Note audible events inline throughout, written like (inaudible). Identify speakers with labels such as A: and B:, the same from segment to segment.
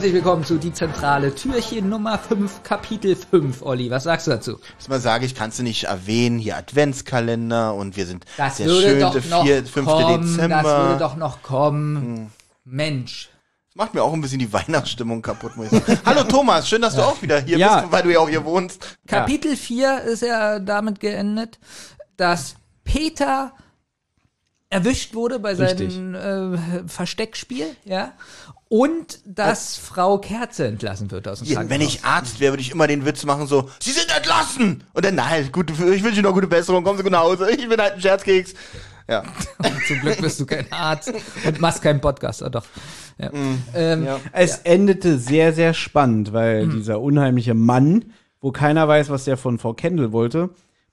A: Herzlich willkommen zu Die Zentrale, Türchen Nummer 5, Kapitel 5. Olli, was sagst du dazu?
B: Mal sage ich, kannst du nicht erwähnen, hier Adventskalender und wir sind
A: Das
B: sehr
A: würde
B: schön,
A: doch
B: der
A: noch
B: 4., 5.
A: kommen,
B: Dezember.
A: das würde doch noch kommen. Mensch.
B: Das macht mir auch ein bisschen die (laughs) Weihnachtsstimmung kaputt, muss ich sagen. Hallo Thomas, schön, dass du auch wieder hier
C: Ja.
B: bist, weil du ja auch hier wohnst.
A: Kapitel 4 ist ja damit geendet, dass Peter erwischt wurde bei
C: Richtig.
A: seinem äh, Versteckspiel, ja, und dass Frau Kerze entlassen wird aus dem
B: Hier, wenn
A: Krankenhaus.
B: ich Arzt wäre, würde ich immer den Witz machen, so, Sie sind entlassen! Und dann, nein, gut, ich wünsche Ihnen noch gute Besserung, kommen Sie gut nach Hause, ich bin halt ein Scherzkeks. Ja. (laughs)
A: Zum Glück bist du kein Arzt und machst keinen Podcast, ah, doch. Ja. Ähm,
C: Es endete sehr, sehr spannend, weil dieser unheimliche Mann, wo keiner weiß, was der von Frau Kendall wollte,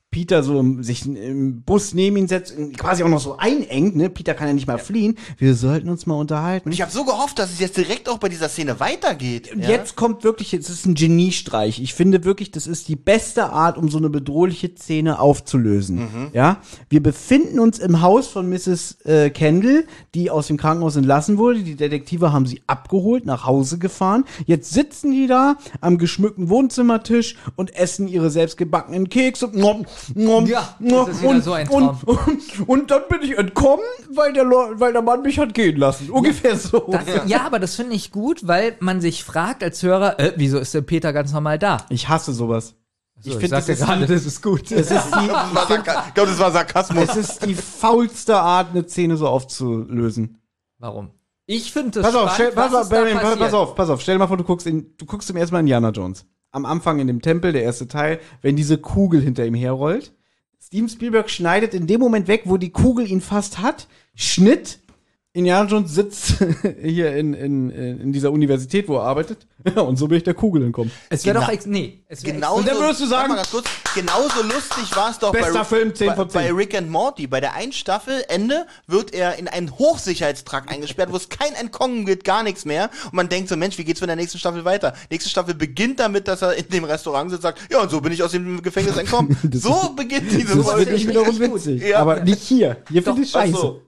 C: Peter so im, sich im Bus neben ihn setzt, quasi auch noch so einengt, ne? Peter kann ja nicht mal fliehen. Wir sollten uns mal unterhalten.
B: Und ich habe so gehofft, dass es jetzt direkt auch bei dieser Szene weitergeht.
C: Und
B: ja?
C: jetzt kommt wirklich, es ist ein Geniestreich. Ich finde wirklich, das ist die beste Art, um so eine bedrohliche Szene aufzulösen. Ja, wir befinden uns im Haus von Mrs. Äh, Kendall, die aus dem Krankenhaus entlassen wurde. Die Detektive haben sie abgeholt, nach Hause gefahren. Jetzt sitzen die da am geschmückten Wohnzimmertisch und essen ihre selbstgebackenen Kekse. Nom,
A: Ja, das ist wieder
C: und,
A: so ein Traum.
C: Und, und, und dann bin ich entkommen, weil der, weil der Mann mich hat gehen lassen. Ungefähr so.
A: Das, ja. aber das finde ich gut, weil man sich fragt als Hörer, äh, wieso ist denn Peter ganz normal da?
C: Ich hasse sowas.
A: So,
B: find,
A: sag
B: das
A: ja
B: ist
A: gerade,
B: die-
A: das ist gut.
C: Es ist (laughs) die,
B: ich glaube, das war Sarkasmus.
C: es ist die faulste Art, eine Szene so aufzulösen.
A: Warum? Ich finde das
C: Pass auf, stell,
A: spannend,
C: pass,
A: was
C: auf, Benjamin, pass, pass auf, pass auf. Stell dir mal vor, du guckst, in, du guckst zum ersten Mal Indiana Jones. Am Anfang in dem Tempel, der erste Teil, wenn diese Kugel hinter ihm herrollt. Steven Spielberg schneidet in dem Moment weg, wo die Kugel ihn fast hat. Schnitt. Indiana Jones sitzt (laughs) hier in, in, in dieser Universität, wo er arbeitet. (laughs) Und so bin ich der Kugel entkommen.
A: Es wäre
B: Genau.
A: doch, ex nee, es wär
B: Genauso,
C: Und dann würdest du sagen-
B: warte mal ganz kurz, genauso lustig war es doch
C: Bester
B: bei,
C: Film, 10
B: bei,
C: von 10.
B: bei Rick and Morty. Bei der einen Staffel, Ende, wird er in einen Hochsicherheitstrakt (laughs) eingesperrt, wo es kein Entkommen gibt, gar nichts mehr. Und man denkt so, Mensch, wie geht's von der nächsten Staffel weiter? Nächste Staffel beginnt damit, dass er in dem Restaurant sitzt und sagt, ja, und so bin ich aus dem Gefängnis entkommen. so beginnt diese
C: Das
B: Folge.
C: wird nicht wiederum witzig.
B: Ja.
C: Aber nicht hier. Hier finde ich
B: ach
C: scheiße.
B: so.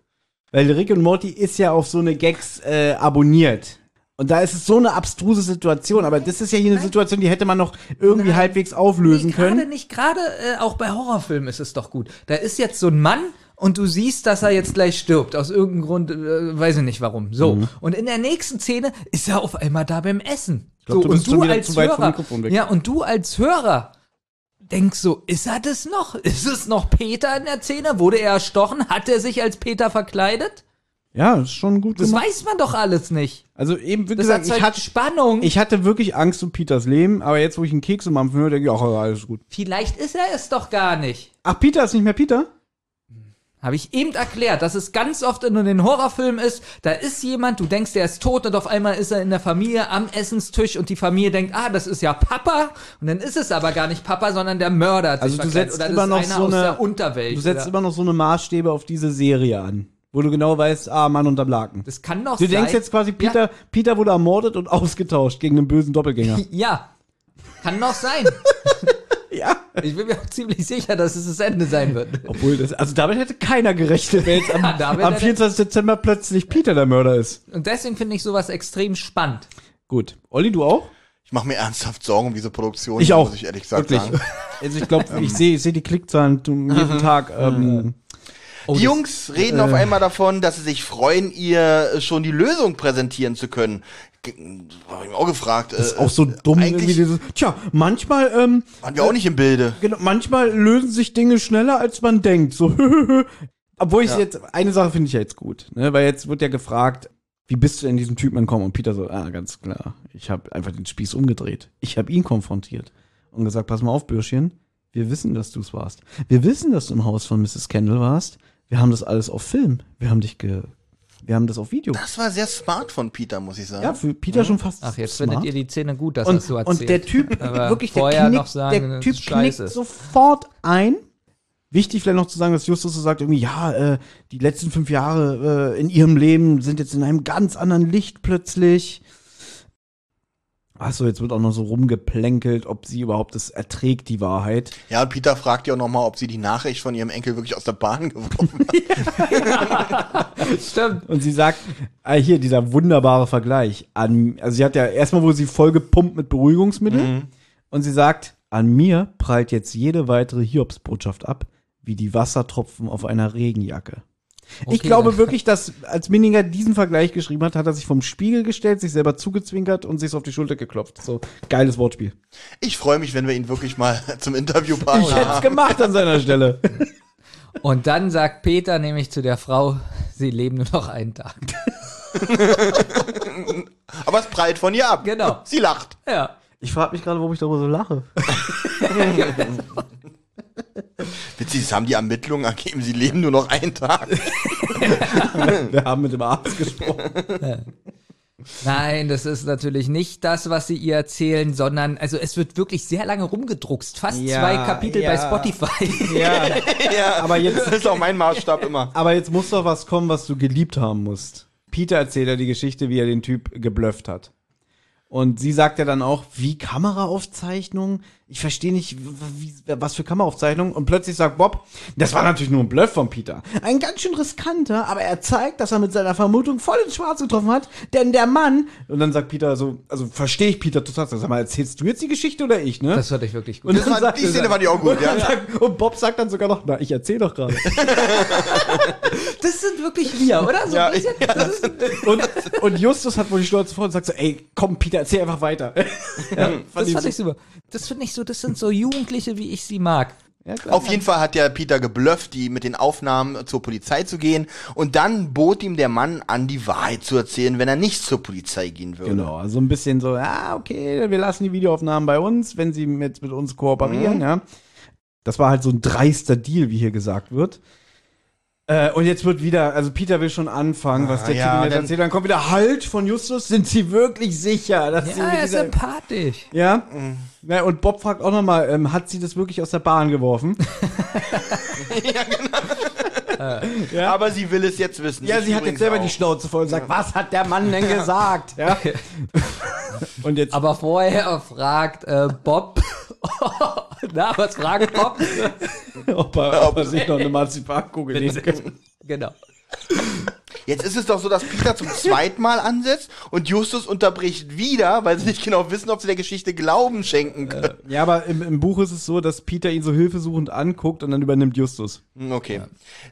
C: Weil Rick und Morty ist ja auf so eine Gags äh, abonniert. Und da ist es so eine abstruse Situation. Aber das ist ja hier eine Situation, die hätte man noch irgendwie halbwegs auflösen
A: Nee, Gerade
C: können.
A: nicht, gerade äh, auch bei Horrorfilmen ist es doch gut. Da ist jetzt so ein Mann und du siehst, dass er jetzt gleich stirbt. Aus irgendeinem Grund, äh, weiß ich nicht warum. So.
C: Mhm.
A: Und in der nächsten Szene ist er auf einmal da beim Essen.
C: glaub,
A: so,
C: du
A: und du als Hörer, ja, und du als Hörer denkst so, ist er das noch? Ist es noch Peter in der Szene? Wurde er erstochen? Hat er sich als Peter verkleidet?
C: Ja, ist schon gut
A: Das
C: gemacht.
A: weiß man doch alles nicht.
C: Also eben, wie
A: Das
C: gesagt, ich hatte,
A: Spannung.
C: ich hatte wirklich Angst um Peters Leben. Aber jetzt, wo ich einen Keks im Mampfen höre, denke ich, ach, alles gut.
A: Vielleicht ist er es doch gar nicht.
C: Ach, Peter ist nicht mehr Peter?
A: Habe ich eben erklärt, dass es ganz oft in den Horrorfilmen ist, da ist jemand, du denkst, der ist tot und auf einmal ist er in der Familie am Essenstisch und die Familie denkt, ah, das ist ja Papa und dann ist es aber gar nicht Papa, sondern der Mörder hat
C: Also
A: sich
C: du setzt
A: oder
C: immer noch so eine-
A: Unterwelt.
C: Du setzt
A: oder,
C: immer noch so eine Maßstäbe auf diese Serie an. Wo du genau weißt, ah, Mann unterm Laken.
A: das kann doch
C: Du
A: sein.
C: denkst jetzt quasi, Peter, Peter wurde ermordet und (laughs) ausgetauscht gegen einen bösen Doppelgänger.
A: Ja. ja. Kann doch sein. (laughs) Ich bin mir auch ziemlich sicher, dass es das Ende sein wird.
C: Obwohl, das, also damit hätte keiner gerechnet, wenn jetzt am, (laughs)
A: Ja, damit
C: am
A: hätte-
C: 24. Dezember plötzlich Peter der Mörder ist.
A: Und deswegen finde ich sowas extrem spannend.
C: Gut. Olli, du auch?
B: Ich mache mir ernsthaft Sorgen um diese Produktion,
C: Ich auch.
B: muss ich ehrlich gesagt
C: Wirklich.
B: sagen. (laughs)
C: Also ich glaube, ich sehe ich seh die Klickzahlen jeden Tag. Ähm,
A: Oh,
B: Die
A: das-
B: Jungs reden auf einmal davon, dass sie sich freuen, ihr äh, schon die Lösung präsentieren zu können. Ge- Hab ich mir auch gefragt.
C: ist auch so dumm irgendwie dieses. Tja, manchmal, ähm,
B: waren wir auch nicht im Bilde.
C: genau, manchmal lösen sich Dinge schneller, als man denkt. So, (laughs) obwohl ich
B: Ja.
C: jetzt eine Sache finde ich ja jetzt gut, ne? Weil jetzt wird ja gefragt, wie bist du in diesen Typen entkommen? Und Peter so, ah, ganz klar. Ich habe einfach den Spieß umgedreht. Ich habe ihn konfrontiert und gesagt, pass mal auf, Bürschchen. Wir wissen, dass du es warst. Wir wissen, dass du im Haus von Mrs. Kendall warst. Wir haben das alles auf Film. Wir haben dich ge, wir haben das auf Video.
B: Das war sehr smart von Peter, muss ich sagen.
C: Ja, für Peter schon fast
A: Ach, jetzt
C: smart.
A: findet ihr die Szene gut, dass
C: und,
A: das so erzählt.
C: und der Typ, (laughs) wirklich, der knickt,
A: noch sagen,
C: der Typ
A: scheiße.
C: knickt sofort ein. Wichtig vielleicht noch zu sagen, dass Justus so sagt, irgendwie, ja, äh, die letzten fünf Jahre äh, in ihrem Leben sind jetzt in einem ganz anderen Licht plötzlich. Achso, jetzt wird auch noch so rumgeplänkelt, ob sie überhaupt das erträgt, die Wahrheit.
B: Ja, und Peter fragt ja auch nochmal, ob sie die Nachricht von ihrem Enkel wirklich aus der Bahn geworfen hat. (laughs)
A: Stimmt.
C: Und sie sagt, ah, hier, dieser wunderbare Vergleich. An, also sie hat ja erstmal wurde sie voll gepumpt mit Beruhigungsmitteln. Und sie sagt, an mir prallt jetzt jede weitere Hiobsbotschaft ab, wie die Wassertropfen auf einer Regenjacke. Ich
A: Okay,
C: glaube
A: dann-
C: wirklich, dass als Minninger diesen Vergleich geschrieben hat, hat er sich vom Spiegel gestellt, sich selber zugezwinkert und sich auf die Schulter geklopft. So, geiles Wortspiel.
B: Ich freue mich, wenn wir ihn wirklich mal (laughs) zum Interviewpartner
C: Ich hätte es
B: haben.
C: gemacht an seiner Stelle.
A: Und dann sagt Peter nämlich zu der Frau, sie leben nur noch einen Tag. (laughs)
B: Aber es prallt von ihr ab.
A: Genau.
B: Sie lacht.
A: Ja.
C: Ich frage mich gerade, warum ich darüber so lache. (laughs)
B: Witzig, es haben die Ermittlungen ergeben, sie leben nur noch einen Tag. (laughs)
C: Wir haben mit dem Arzt gesprochen.
A: Nein, das ist natürlich nicht das, was sie ihr erzählen, sondern, also es wird wirklich sehr lange rumgedruckst. Fast
C: Ja,
A: zwei Kapitel
C: ja.
A: bei Spotify.
C: Ja, (laughs)
B: ja,
C: aber jetzt-
B: Das ist auch mein Maßstab immer.
C: aber jetzt muss doch was kommen, was du geliebt haben musst. Peter erzählt ja die Geschichte, wie er den Typ geblufft hat. Und sie sagt ja dann auch, wie Kameraaufzeichnungen? Ich verstehe nicht, wie, was für Kameraaufzeichnungen. Und plötzlich sagt Bob, das war natürlich nur ein Bluff von Peter. Ein ganz schön riskanter, aber er zeigt, dass er mit seiner Vermutung voll ins Schwarz getroffen hat. Denn der Mann, und dann sagt Peter so, also verstehe ich Peter total, sag mal, erzählst du jetzt die Geschichte oder ich, ne?
A: Das fand ich wirklich gut.
C: Und
B: Das war- die Szene fand ich auch gut,
C: und,
B: ja.
C: sagt- und Bob sagt dann sogar noch, na, ich erzähle doch gerade. (laughs)
A: Das sind wirklich wir, oder? So
B: Ja,
A: das ist,
C: Und, und Justus hat wohl die Schnauze vor und sagt so, ey, komm, Peter, erzähl einfach weiter. (laughs) Ja,
A: das
C: ich
A: fand
C: so-
A: ich super. Das finde ich so, das sind so Jugendliche, wie ich sie mag.
C: Ja.
B: Auf jeden Fall hat ja Peter geblufft, die mit den Aufnahmen zur Polizei zu gehen. Und dann bot ihm der Mann an, die Wahrheit zu erzählen, wenn er nicht zur Polizei gehen würde.
C: Genau, also ein bisschen so, ja, okay, wir lassen die Videoaufnahmen bei uns, wenn sie mit, mit uns kooperieren, ja. Das war halt so ein dreister Deal, wie hier gesagt wird. Äh, und jetzt wird wieder, also Peter will schon anfangen, was
B: Ah,
C: der
B: ja,
C: Typ mir erzählt. Dann kommt wieder Halt von Justus. Sind Sie wirklich sicher, dass Sie
A: Ja,
C: mit
A: er ist
C: dieser,
A: sympathisch.
C: Ja. ja. Und Bob fragt auch nochmal, ähm, hat sie das wirklich aus der Bahn geworfen? (laughs) (laughs) ja.
B: Aber sie will es jetzt wissen.
C: Ja,
B: Ich
C: sie hat jetzt selber
B: auch.
C: die Schnauze voll und sagt, was hat der Mann denn gesagt? Ja. Und jetzt
A: Aber vorher fragt äh, Bob, (laughs) na, was fragt Bob?
C: ob er, ob er sich noch eine Marzipankugel nehmen kann.
A: genau.
B: Jetzt ist es doch so, dass Peter zum zweiten Mal ansetzt und Justus unterbricht wieder, weil sie nicht genau wissen, ob sie der Geschichte Glauben schenken können.
C: Ja, aber im, im Buch ist es so, dass Peter ihn so hilfesuchend anguckt und dann übernimmt Justus.
B: Hm, Okay.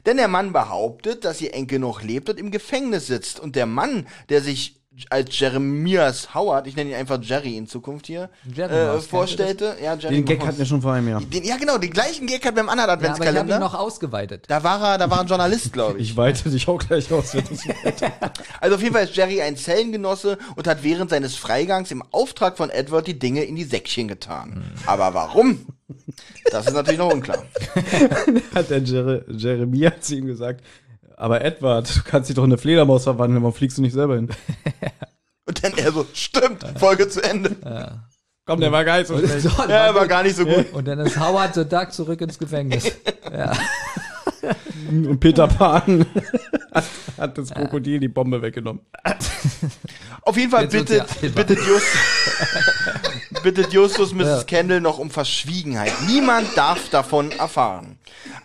B: Denn der Mann behauptet, dass ihr Enkel noch lebt und im Gefängnis sitzt. Und der Mann, der sich als Jeremias Howard, ich nenne ihn einfach Jerry in Zukunft hier,
A: Jerry
B: äh, vorstellte. Ja, Jerry
C: Den Gag hatten wir schon vor einem Jahr.
B: Den, ja, genau, den gleichen Gag hat beim anderen
A: Ja, aber ich habe ihn
B: Adventskalender.
A: noch ausgeweitet.
B: da war er, da war ein Journalist, glaube (laughs) ich.
C: Ich weite dich auch gleich aus. wenn du's (laughs) willst.
B: Also auf jeden Fall ist Jerry ein Zellengenosse und hat während seines Freigangs im Auftrag von Edward die Dinge in die Säckchen getan. Aber warum? Das ist natürlich noch unklar. (laughs)
C: hat der Jer Jeremia zu ihm gesagt, aber Edward, du kannst dich doch in eine Fledermaus verwandeln, warum fliegst du nicht selber hin? (laughs)
B: Und dann er so, stimmt, Folge zu Ende.
C: Komm, der war geil. So schlecht.
A: So,
B: Ja, war gar nicht so gut.
A: und dann ist Howard so Tag zurück ins Gefängnis. Ja. (laughs)
C: Und Peter Pan hat, (laughs) hat das Krokodil die Bombe weggenommen.
B: Auf jeden Fall
A: ja
B: bittet, bittet, Just, bittet Justus Mrs.
A: Ja.
B: Kendall noch um Verschwiegenheit. Niemand darf davon erfahren.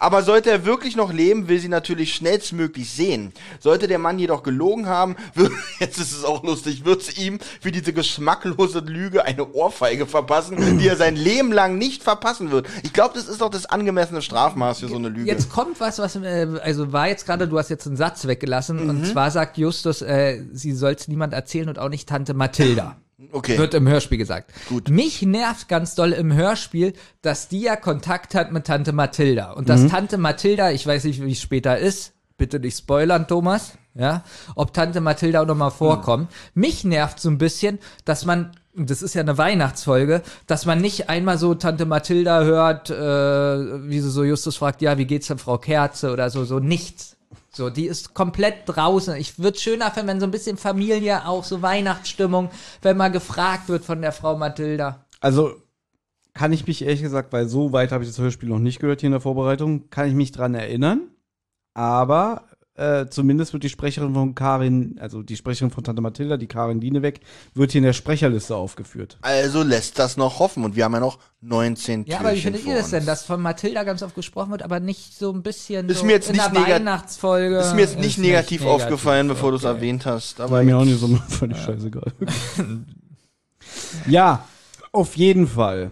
B: Aber sollte er wirklich noch leben, will sie natürlich schnellstmöglich sehen. Sollte der Mann jedoch gelogen haben, (laughs) wird, jetzt ist es auch lustig, wird sie ihm für diese geschmacklose Lüge eine Ohrfeige verpassen, die er sein Leben lang nicht verpassen wird. Ich glaube, das ist doch das angemessene Strafmaß für so eine Lüge.
A: Jetzt kommt was, was, äh, also war jetzt gerade, du hast jetzt einen Satz weggelassen,
B: Mhm.
A: und zwar sagt Justus, äh, sie soll es niemand erzählen und auch nicht Tante Mathilda.
B: Okay.
A: Wird im Hörspiel gesagt.
B: Gut.
A: Mich nervt ganz doll im Hörspiel, dass die ja Kontakt hat mit Tante Mathilda. Und
B: Mhm.
A: dass Tante Mathilda, ich weiß nicht, wie es später ist, bitte nicht spoilern, Thomas, ja, ob Tante Mathilda auch nochmal vorkommt. Mich nervt so ein bisschen, dass man, das ist ja eine Weihnachtsfolge, dass man nicht einmal so Tante Mathilda hört, äh, wie sie so Justus fragt, ja, wie geht's denn Frau Kerze oder so, so nichts. So, die ist komplett draußen. Ich würde schöner finden, wenn so ein bisschen Familie auch, so Weihnachtsstimmung, wenn mal gefragt wird von der Frau Mathilda.
C: Also kann ich mich ehrlich gesagt, weil so weit habe ich das Hörspiel noch nicht gehört hier in der Vorbereitung, kann ich mich dran erinnern. Aber äh, zumindest wird die Sprecherin von Karin, also die Sprecherin von Tante Mathilda, die Karin Dieneweg, wird hier in der Sprecherliste aufgeführt.
B: Also lässt das noch hoffen. Und wir haben ja noch 19
A: Ja, aber wie
B: Türchen
A: findet ihr das
B: uns.
A: denn, dass von Mathilda ganz oft gesprochen wird, aber nicht so ein bisschen
B: Ist
A: so
B: mir jetzt
A: in
B: nicht
A: der Weihnachtsfolge?
B: Ist mir jetzt nicht negativ,
A: negativ,
B: aufgefallen, bevor du es
A: okay.
B: erwähnt hast. Aber
C: War mir auch nicht so (laughs) völlig scheißegal. ja, auf jeden Fall.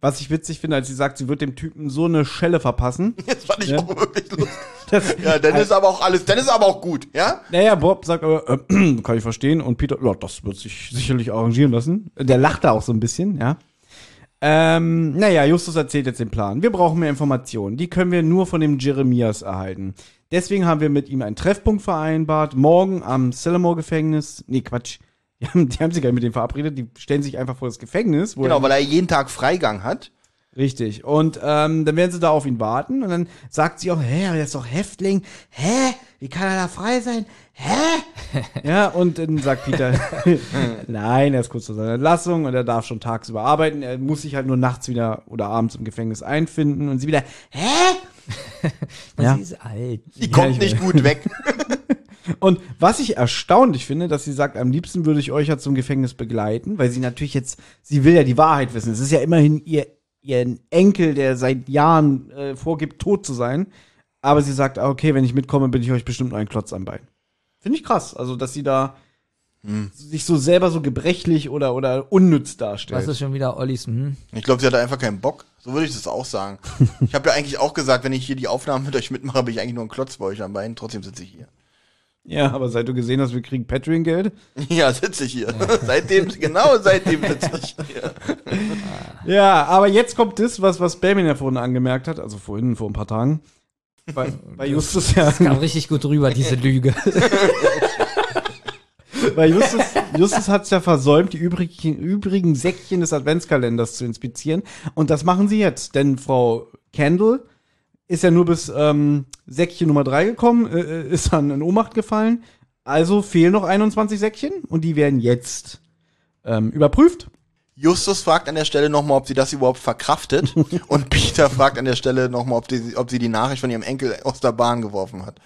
C: Was ich witzig finde, als sie sagt, sie wird dem Typen so eine Schelle verpassen. (laughs)
B: jetzt fand ich
C: Ja.
B: auch wirklich lustig.
C: Das,
B: Ja, dann ist aber auch alles, dann ist aber auch gut, ja?
C: Naja, Bob sagt aber, äh, (clears throat) kann ich verstehen. Und Peter, ja, das wird sich sicherlich arrangieren lassen. Der lacht da auch so ein bisschen, ja. Ähm, naja, Justus erzählt jetzt den Plan. Wir brauchen mehr Informationen. Die können wir nur von dem Jeremias erhalten. Deswegen haben wir mit ihm einen Treffpunkt vereinbart. Morgen am Sillamore-Gefängnis. Nee, Quatsch. Die (laughs) haben, die haben sich gar nicht mit dem verabredet. Die stellen sich einfach vor das Gefängnis. Wo
B: Genau, weil er jeden Tag Freigang hat.
C: Richtig. Und ähm, dann werden sie da auf ihn warten. Und dann sagt sie auch, hä, aber der ist doch Häftling. Hä? Wie kann er da frei sein? Hä? (laughs) ja, und dann sagt Peter, (laughs) nein, er ist kurz vor seiner Entlassung und er darf schon tagsüber arbeiten. Er muss sich halt nur nachts wieder oder abends im Gefängnis einfinden. Und sie wieder, hä? (laughs) Ja.
A: Sie ist alt.
B: Die kommt
C: ich
B: nicht gut weg.
C: Und was ich erstaunlich finde, dass sie sagt, am liebsten würde ich euch ja zum Gefängnis begleiten, weil sie natürlich jetzt, sie will ja die Wahrheit wissen. Es ist ja immerhin ihr, ihr Enkel, der seit Jahren äh, vorgibt, tot zu sein. Aber sie sagt, ah, okay, wenn ich mitkomme, bin ich euch bestimmt nur ein Klotz am Bein. Finde ich krass. Also, dass sie da sich so selber so gebrechlich oder, oder unnütz darstellt.
A: Was ist schon wieder Ollis? Hm?
B: Ich glaube, sie hat einfach keinen Bock. So würde ich das auch sagen. (laughs) Ich habe ja eigentlich auch gesagt, wenn ich hier die Aufnahmen mit euch mitmache, bin ich eigentlich nur ein Klotz bei euch am Bein. Trotzdem sitze ich hier.
C: Ja, aber seit du gesehen hast, wir kriegen Patreon-Geld. (laughs)
B: Ja, sitze ich hier. (laughs) seitdem, genau seitdem sitze ich hier. (laughs)
C: Ja, aber jetzt kommt das, was, was Benjamin ja vorhin angemerkt hat, also vorhin, vor ein paar Tagen. Bei, bei Justus ja.
A: Kam richtig gut rüber, diese Lüge.
C: Weil Justus, Justus hat es ja versäumt, die übrigen, übrigen Säckchen des Adventskalenders zu inspizieren. Und das machen sie jetzt. Denn Frau Kendall ist ja nur bis ähm, Säckchen Nummer 3 gekommen, äh, äh, ist dann in Ohnmacht gefallen. Also fehlen noch 21 Säckchen und die werden jetzt ähm, überprüft.
B: Justus fragt an der Stelle nochmal, ob sie das überhaupt verkraftet. (laughs) Und Peter fragt an der Stelle nochmal, ob, die- ob sie die Nachricht von ihrem Enkel aus der Bahn geworfen hat.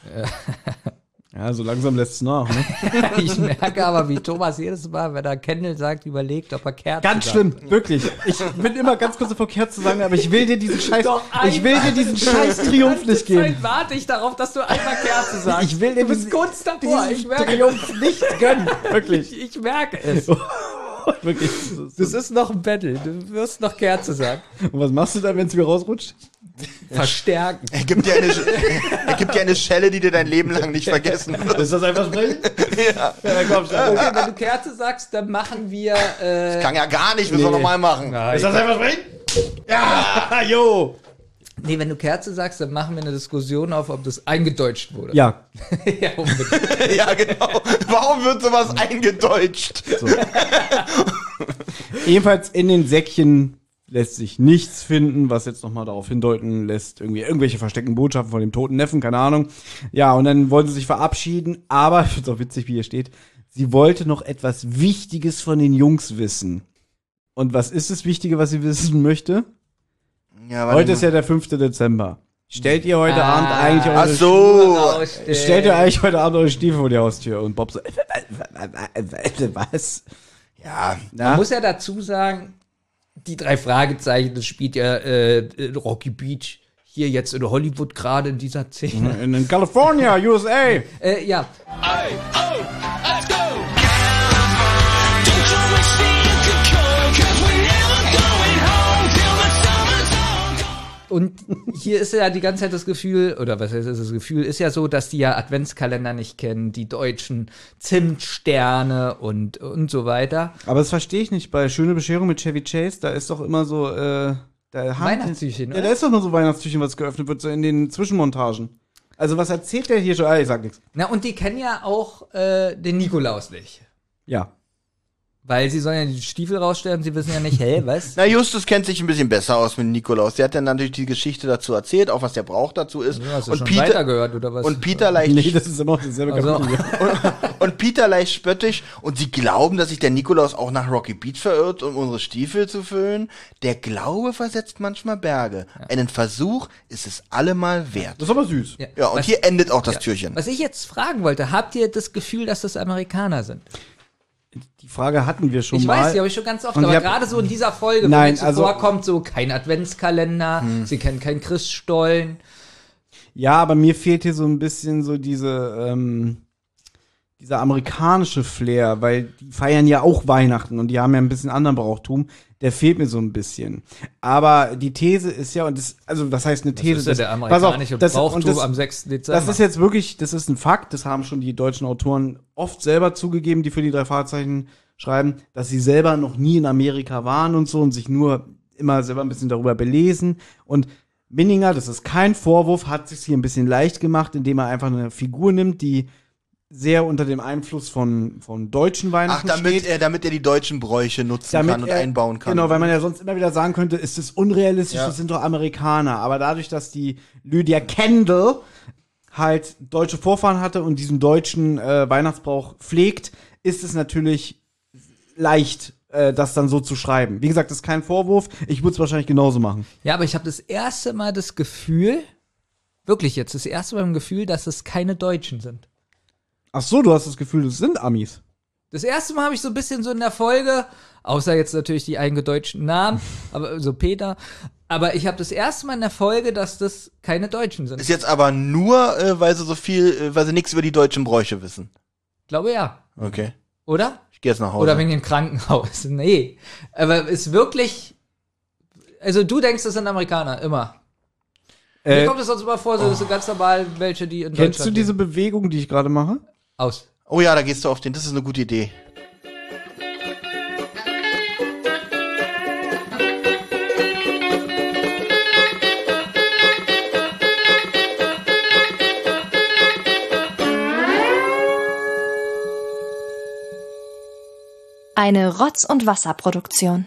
C: Ja, so langsam lässt es nach. Ne? (laughs)
A: Ich merke aber, wie Thomas jedes Mal, wenn er Kendall sagt, überlegt, ob er Kerzen
C: Ganz
A: sagt.
C: schlimm, wirklich. Ich bin immer ganz kurz davor, Kerz zu sagen, aber ich will dir diesen Scheiß,
A: Doch
C: ich will dir diesen Scheiß Triumph nicht geben.
A: Zeit warte ich darauf, dass du einmal Kerze sagst.
C: Ich will dir
A: du bist kurz davor.
C: diesen
A: Ich merke,
C: Triumph nicht gönnen. Wirklich.
A: ich, ich merke es. (laughs) (laughs)
C: Wirklich.
A: Das ist noch ein Battle. Du wirst noch Kerze sagen. (laughs)
C: Und was machst du dann, wenn es wieder rausrutscht?
A: Verstärken.
B: Er gibt dir eine, (laughs) er gibt dir eine Schelle, die dir dein Leben lang nicht vergessen wird.
C: Ist das einfach sprechen?
B: Ja.
C: Ja, komm schon.
A: Okay, wenn du Kerze sagst, dann machen wir. Äh,
B: Kann ja gar nicht, müssen wir nochmal machen.
C: Ist das einfach sprechen? Ja, jo.
A: Nee, wenn du Kerze sagst, dann machen wir eine Diskussion auf, ob das eingedeutscht wurde.
C: Ja, (laughs)
A: ja unbedingt.
B: Ja, genau. Warum wird sowas eingedeutscht?
C: Jedenfalls in den Säckchen lässt sich nichts finden, was jetzt nochmal darauf hindeuten lässt, irgendwie irgendwelche versteckten Botschaften von dem toten Neffen, keine Ahnung. Ja, und dann wollen sie sich verabschieden, aber ich finde es auch witzig, wie hier steht, sie wollte noch etwas Wichtiges von den Jungs wissen. Und was ist das Wichtige, was sie wissen möchte?
B: Ja,
C: Heute ist ja der 5. Dezember. Stellt ihr heute
A: Ah.
C: Abend eigentlich
B: Ach
C: eure
B: so.
A: Rausstellen.
C: Stellt ihr eigentlich heute Abend eure Stiefel vor die Haustür? Und Bob so, äh, (laughs) was?
B: Ja,
A: Man muss ja dazu sagen, die drei Fragezeichen, das spielt ja äh, Rocky Beach hier jetzt in Hollywood gerade in dieser Szene.
C: In, in California, USA. (laughs)
A: Äh, ja,
D: Hey, oh, let's go! Don't you wish
A: und hier ist ja die ganze Zeit das Gefühl, oder was heißt das, das Gefühl, ist ja so, dass die ja Adventskalender nicht kennen, die deutschen Zimtsterne und, und so weiter.
C: Aber das verstehe ich nicht. Bei Schöne Bescherung mit Chevy Chase, da ist doch immer so, äh, da haben
A: Weihnachtstüchchen,
C: Ja, da ist doch nur so Weihnachtstüchchen, was geöffnet wird, so in den Zwischenmontagen. Also was erzählt der hier schon? Ah, ich sag nichts.
A: Na, und die kennen ja auch äh, den Nikolaus nicht.
C: Ja.
A: Weil sie sollen ja die Stiefel rausstellen, sie wissen ja nicht, hä, was? (laughs)
B: Na, Justus kennt sich ein bisschen besser aus mit Nikolaus. Der hat dann natürlich die Geschichte dazu erzählt, auch was der Brauch dazu ist.
A: Du hast du
B: und,
A: schon
B: Peter,
A: weitergehört, oder was?
B: und Peter leicht,
C: Nee, das ist immer noch dieselbe
A: Also-
C: Kapitel. (laughs)
B: Und Peter leicht spöttisch. Und sie glauben, dass sich der Nikolaus auch nach Rocky Beach verirrt, um unsere Stiefel zu füllen. Der Glaube versetzt manchmal Berge. Einen Versuch ist es allemal wert.
C: Das ist aber süß.
B: Ja, und
A: Was-
B: hier endet auch das Türchen.
A: Was ich jetzt fragen wollte, habt ihr das Gefühl, dass das Amerikaner sind?
C: Die Frage hatten wir schon
A: Ich
C: mal.
A: weiß, die habe ich schon ganz oft,
C: Und ich
A: aber gerade so in dieser Folge,
C: Nein,
A: wenn jetzt so
C: also-
A: vorkommt, so kein Adventskalender,
B: Hm.
A: sie kennen keinen Christstollen.
C: Ja, aber mir fehlt hier so ein bisschen so diese, ähm, dieser amerikanische Flair, weil die feiern ja auch Weihnachten und die haben ja ein bisschen anderen Brauchtum. Der fehlt mir so ein bisschen. Aber die These ist ja, und das, also was heißt eine These?
A: Das ist ja der
C: pass auf,
A: amerikanische
C: das-
A: Brauchtum
C: das,
A: am 6. Dezember.
C: Das ist jetzt wirklich, das ist ein Fakt, das haben schon die deutschen Autoren oft selber zugegeben, die für die drei Fahrzeichen schreiben, dass sie selber noch nie in Amerika waren und so und sich nur immer selber ein bisschen darüber belesen. Und Minninger, das ist kein Vorwurf, hat sich hier ein bisschen leicht gemacht, indem er einfach eine Figur nimmt, die sehr unter dem Einfluss von, von deutschen
B: Ach,
C: Weihnachten
B: damit
C: steht.
B: er, damit er die deutschen Bräuche nutzen kann und
C: er-
B: einbauen kann.
C: Genau, weil man ja sonst immer wieder sagen könnte, ist das unrealistisch,
B: Ja.
C: das sind doch Amerikaner. Aber dadurch, dass die Lydia Kendall halt deutsche Vorfahren hatte und diesen deutschen äh, Weihnachtsbrauch pflegt, ist es natürlich leicht, äh, das dann so zu schreiben. Wie gesagt, das ist kein Vorwurf. Ich würde es wahrscheinlich genauso machen.
A: ja, aber ich habe das erste Mal das Gefühl, wirklich jetzt, das erste Mal im Gefühl, dass es keine Deutschen sind.
C: Ach so, du hast das Gefühl, das sind Amis.
A: Das erste Mal habe ich so ein bisschen so in der Folge, außer jetzt natürlich die eingedeutschten Namen, (laughs) aber so Peter, aber ich habe das erste Mal in der Folge, dass das keine Deutschen sind.
B: Ist jetzt aber nur, äh, weil sie so viel, äh, weil sie nichts über die deutschen Bräuche wissen.
A: glaube ja,
B: Okay.
A: oder?
B: Ich gehe jetzt nach Hause.
A: Oder wegen dem Krankenhaus. (laughs) Nee. Aber ist wirklich. Also du denkst, das sind Amerikaner, immer. Mir
C: Äh,
A: kommt es sonst immer vor, so das sind ganz normal welche, die in
C: kennst du
A: Deutschland
C: diese. Bewegung, die ich gerade mache?
A: Aus?
B: oh ja, da gehst du auf den. Das ist eine gute Idee.
E: Eine Rotz- und Wasserproduktion.